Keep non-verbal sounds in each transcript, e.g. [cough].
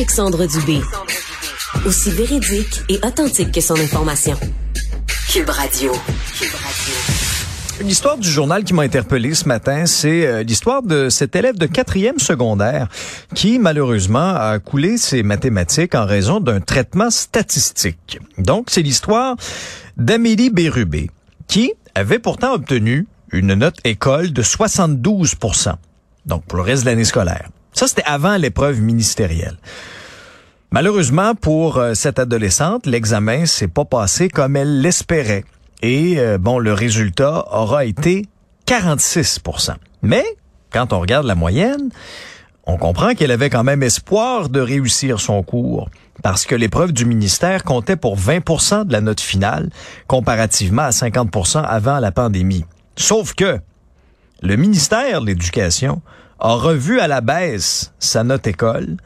Alexandre Dubé. Aussi véridique et authentique que son information. Cube Radio. L'histoire du journal qui m'a interpellé ce matin, c'est euh, l'histoire de cet élève de quatrième secondaire qui, malheureusement, a coulé ses mathématiques en raison d'un traitement statistique. Donc, c'est l'histoire d'Amélie Bérubé, qui avait pourtant obtenu une note école de 72% donc pour le reste de l'année scolaire. Ça, c'était avant l'épreuve ministérielle. Malheureusement pour euh, cette adolescente, l'examen s'est pas passé comme elle l'espérait. Et euh, bon, le résultat aura été 46% Mais quand on regarde la moyenne, on comprend qu'elle avait quand même espoir de réussir son cours parce que l'épreuve du ministère comptait pour 20% de la note finale comparativement à 50% avant la pandémie. Sauf que le ministère de l'Éducation a revu à la baisse sa note école,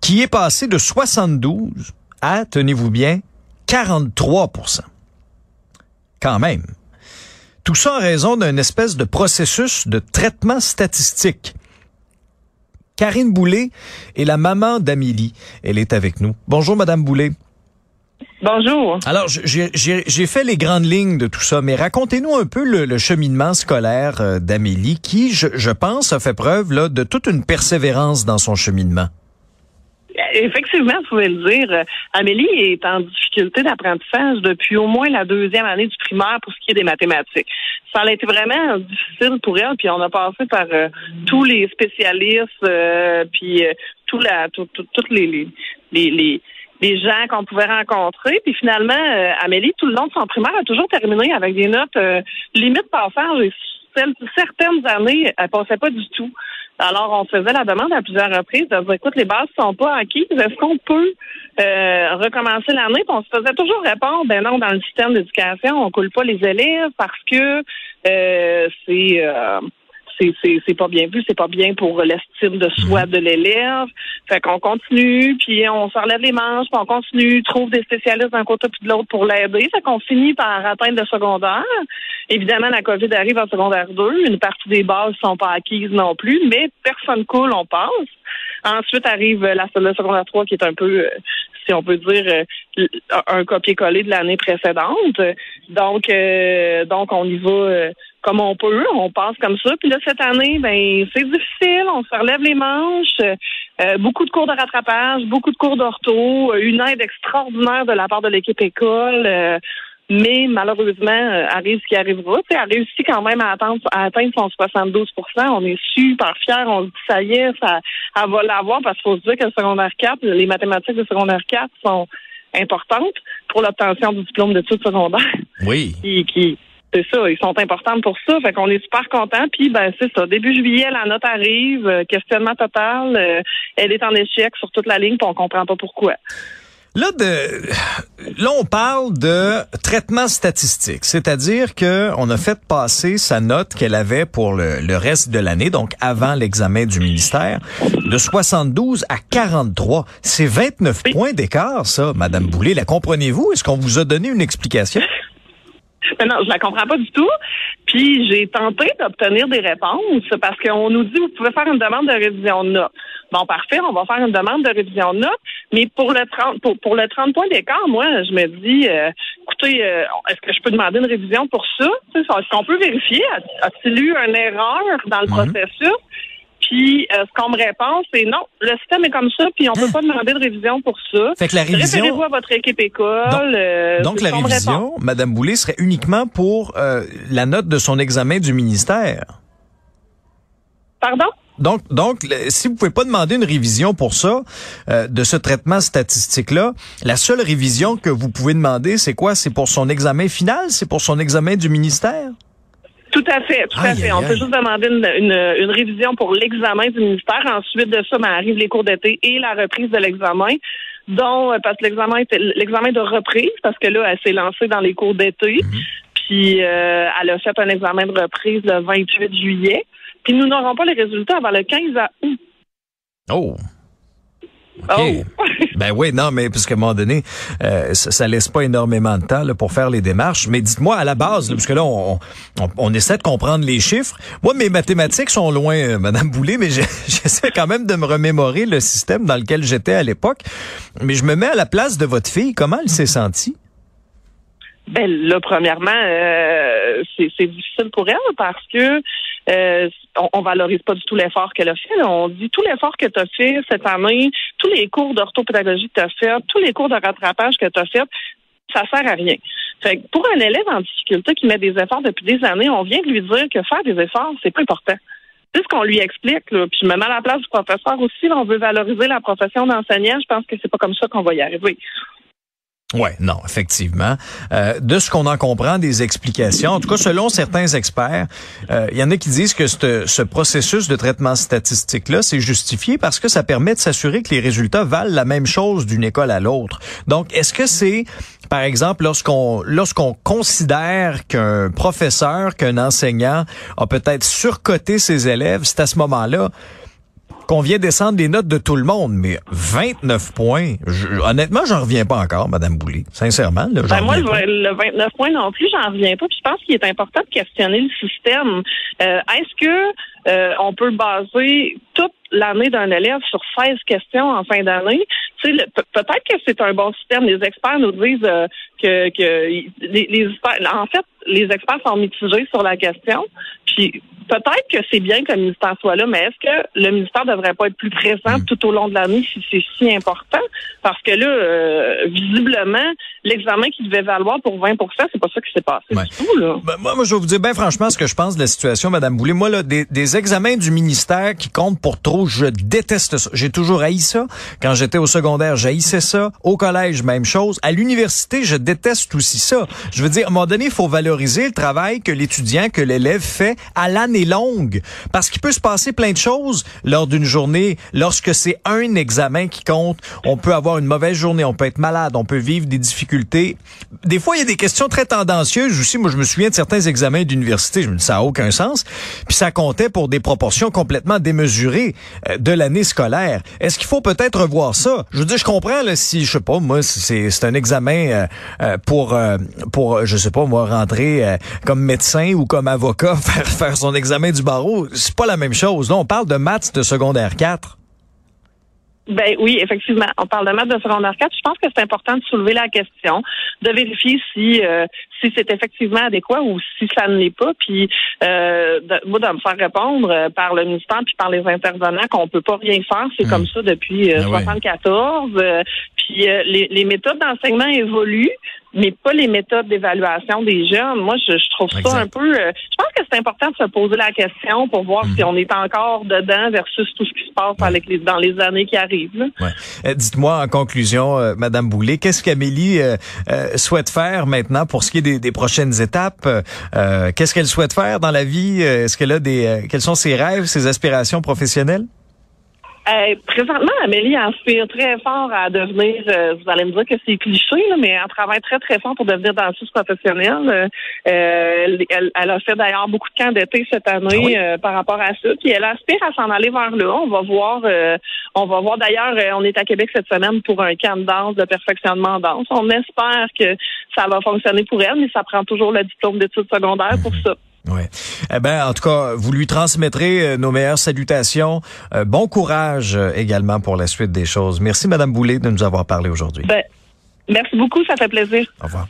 qui est passée de 72 à, tenez-vous bien, 43% Quand même. Tout ça en raison d'un espèce de processus de traitement statistique. Karine Boulet est la maman d'Amélie. Elle est avec nous. Bonjour, Madame Boulet. Bonjour. Alors, j'ai fait les grandes lignes de tout ça, mais racontez-nous un peu le, cheminement scolaire euh, d'Amélie, qui, je, pense, a fait preuve là, de toute une persévérance dans son cheminement. Effectivement, vous pouvez le dire. Euh, Amélie est en difficulté d'apprentissage depuis au moins la deuxième année du primaire pour ce qui est des mathématiques. Ça a été vraiment difficile pour elle, puis on a passé par euh, tous les spécialistes, puis tout la, toutes les, les, les des gens qu'on pouvait rencontrer. Puis finalement, euh, Amélie, tout le long de son primaire, a toujours terminé avec des notes euh, limite passage. Et certaines années, elle passait pas du tout. Alors, on faisait la demande à plusieurs reprises de dire, écoute, les bases sont pas acquises. Est-ce qu'on peut euh, recommencer l'année? Puis on se faisait toujours répondre, ben non, dans le système d'éducation, on coule pas les élèves parce que c'est c'est c'est pas bien vu, c'est pas bien pour l'estime de soi mhm. de l'élève. Fait qu'on continue, puis on se relève les manches, puis on continue, trouve des spécialistes d'un côté puis de l'autre pour l'aider. Fait qu'on finit par atteindre le secondaire. Évidemment, la COVID arrive en secondaire 2. Une partie des bases sont pas acquises non plus, mais personne coule, on passe. Ensuite arrive la, le secondaire 3 qui est un peu, euh, si on peut dire, euh, un copier-coller de l'année précédente. Donc, euh, donc on y va comme on peut, on passe comme ça. Puis là, cette année, ben c'est difficile, on se relève les manches, euh, beaucoup de cours de rattrapage, beaucoup de cours d'ortho, une aide extraordinaire de la part de l'équipe école. Euh, mais malheureusement, euh, arrive ce qui arrivera. Tu sais, elle réussit quand même à, atteindre, à atteindre son 72 On est super fiers. On se dit, ça y est, ça, elle va l'avoir parce qu'il faut se dire que le secondaire 4, les mathématiques de secondaire 4 sont importantes pour l'obtention du diplôme d'études secondaires. Oui. [laughs] Qui, qui, c'est ça, ils sont importants pour ça. Fait qu'on est super contents. Puis ben c'est ça. Début juillet, la note arrive, euh, questionnement total. Euh, elle est en échec sur toute la ligne, puis on comprend pas pourquoi. Là, de, là, on parle de traitement statistique, c'est-à-dire que on a fait passer sa note qu'elle avait pour le, le reste de l'année, donc avant l'examen du ministère, de 72 à 43. C'est 29 points d'écart, ça, Madame Boulay. La comprenez-vous? Est-ce qu'on vous a donné une explication? [laughs] non, je la comprends pas du tout. Puis j'ai tenté d'obtenir des réponses parce qu'on nous dit vous pouvez faire une demande de révision de notes. Bon, parfait, on va faire une demande de révision de notes, mais pour le 30 pour, pour le 30 points d'écart, moi, je me dis euh, écoutez, euh, est-ce que je peux demander une révision pour ça? Est-ce qu'on peut vérifier? A-t-il eu une erreur dans le mhm. processus? Puis euh, ce qu'on me répond, c'est non, le système est comme ça, puis on peut hein? pas demander de révision pour ça. Fait que la révision. Référez-vous à votre équipe école. Donc, euh, la révision, Madame Boulay, serait uniquement pour euh, la note de son examen du ministère. Pardon? Donc, donc, si vous pouvez pas demander une révision pour ça, de ce traitement statistique-là, la seule révision que vous pouvez demander, c'est quoi? C'est pour son examen final? C'est pour son examen du ministère? Tout à fait, tout à fait. On peut juste demander une, révision pour l'examen du ministère. Ensuite de ça, ben, arrivent les cours d'été et la reprise de l'examen dont euh, parce que l'examen était l'examen de reprise parce que là elle s'est lancée dans les cours d'été mhm. puis euh, elle a fait un examen de reprise le 28 juillet puis nous n'aurons pas les résultats avant le 15 août. Oh. Oh. [laughs] ben oui, non, mais parce qu'à un moment donné, euh, ça, ça, laisse pas énormément de temps là, pour faire les démarches. Mais dites-moi à la base, là, parce que là, on, on, on, essaie de comprendre les chiffres. Moi, mes mathématiques sont loin, euh, Madame Boulay, mais [laughs] j'essaie quand même de me remémorer le système dans lequel j'étais à l'époque. Mais je me mets à la place de votre fille. Comment elle s'est sentie? Ben là, premièrement, euh, c'est difficile pour elle parce que euh, on, on, valorise pas du tout l'effort qu'elle a fait. On dit tout l'effort que tu as fait cette année, tous les cours d'orthopédagogie que tu as fait, tous les cours de rattrapage que tu as fait, ça sert à rien. Fait que pour un élève en difficulté qui met des efforts depuis des années, on vient de lui dire que faire des efforts, c'est pas important. C'est ce qu'on lui explique. Là. Puis je me mets à la place du professeur aussi. on veut valoriser la profession d'enseignant. Je pense que c'est pas comme ça qu'on va y arriver. Ouais, non, effectivement. Euh, de ce qu'on en comprend des explications, en tout cas selon certains experts, euh, il y en a qui disent que ce processus de traitement statistique-là, c'est justifié parce que ça permet de s'assurer que les résultats valent la même chose d'une école à l'autre. Donc, est-ce que c'est, par exemple, lorsqu'on lorsqu'on considère qu'un professeur, qu'un enseignant a peut-être surcoté ses élèves, c'est à ce moment-là qu'on vient descendre les notes de tout le monde, mais 29 points, honnêtement, j'en reviens pas encore, Madame Boulay. Sincèrement, là, ben moi, le 29 points non plus, j'en reviens pas. Puis je pense qu'il est important de questionner le système. Euh, est-ce que euh, on peut baser toute l'année d'un élève sur 16 questions en fin d'année? Peut-être que c'est un bon système. Les experts nous disent euh, que, que les, les, en fait, les experts sont mitigés sur la question. Puis peut-être que c'est bien que le ministère soit là, mais est-ce que le ministère devrait pas être plus présent hmm. tout au long de l'année si c'est si important? Parce que là, euh, visiblement, l'examen qui devait valoir pour 20% c'est pas ça qui s'est passé du tout. Là. Ben, moi, moi, je vais vous dire bien franchement ce que je pense de la situation, Madame Boulay. Moi, là, des, des examens du ministère qui comptent pour trop, je déteste ça. J'ai toujours haï ça. Quand j'étais au secondaire, j'haïssais ça. Au collège, même chose. À l'université, je déteste aussi ça. Je veux dire, à un moment donné, il faut valoriser le travail que l'étudiant, que l'élève fait à l'année longue. Parce qu'il peut se passer plein de choses lors d'une journée. Lorsque c'est un examen qui compte, on peut avoir une mauvaise journée, on peut être malade, on peut vivre des difficultés. Des fois, il y a des questions très tendancieuses aussi. Moi, je me souviens de certains examens d'université. Ça n'a aucun sens. Puis ça comptait pour des proportions complètement démesurées euh, de l'année scolaire. Est-ce qu'il faut peut-être revoir ça? Je veux dire, je comprends là, si, je sais pas, moi, c'est, un examen euh, euh, pour, pour, je sais pas, moi, rentrer comme médecin ou comme avocat, [laughs] faire, faire son examen du barreau. C'est pas la même chose. Là, on parle de maths de secondaire 4. Ben oui, effectivement. On parle de maths de secondaire 4. Je pense que c'est important de soulever la question, de vérifier si euh, si c'est effectivement adéquat ou si ça ne l'est pas. Puis euh, de, moi, de me faire répondre euh, par le ministère puis par les intervenants qu'on peut pas rien faire. C'est hmm. comme ça depuis euh, 74. Ben euh, puis les, les méthodes d'enseignement évoluent mais pas les méthodes d'évaluation des jeunes. Moi, je, je trouve ça un peu. Euh, je pense que c'est important de se poser la question pour voir si mhm. on est encore dedans versus tout ce qui se passe avec les, dans les années qui arrivent. Ouais. Euh, dites-moi en conclusion, euh, Madame Boulet, qu'est-ce qu'Amélie souhaite faire maintenant pour ce qui est des, des prochaines étapes? Qu'est-ce qu'elle souhaite faire dans la vie? Est-ce qu'elle a des Quels sont ses rêves, ses aspirations professionnelles? Euh, présentement, Amélie inspire très fort à devenir, euh, vous allez me dire que c'est cliché, mais elle travaille très, très fort pour devenir danseuse professionnelle. Euh, elle, elle, a fait d'ailleurs beaucoup de camps d'été cette année ah par rapport à ça. Puis elle aspire à s'en aller vers là. On va voir, on va voir d'ailleurs, on est à Québec cette semaine pour un camp de danse, de perfectionnement en danse. On espère que ça va fonctionner pour elle, mais ça prend toujours le diplôme d'études secondaires pour ça. Oui. Eh ben, en tout cas, vous lui transmettrez euh, nos meilleures salutations. Euh, bon courage euh, également pour la suite des choses. Merci, Madame Boulay, de nous avoir parlé aujourd'hui. Ben, merci beaucoup, ça fait plaisir. Au revoir.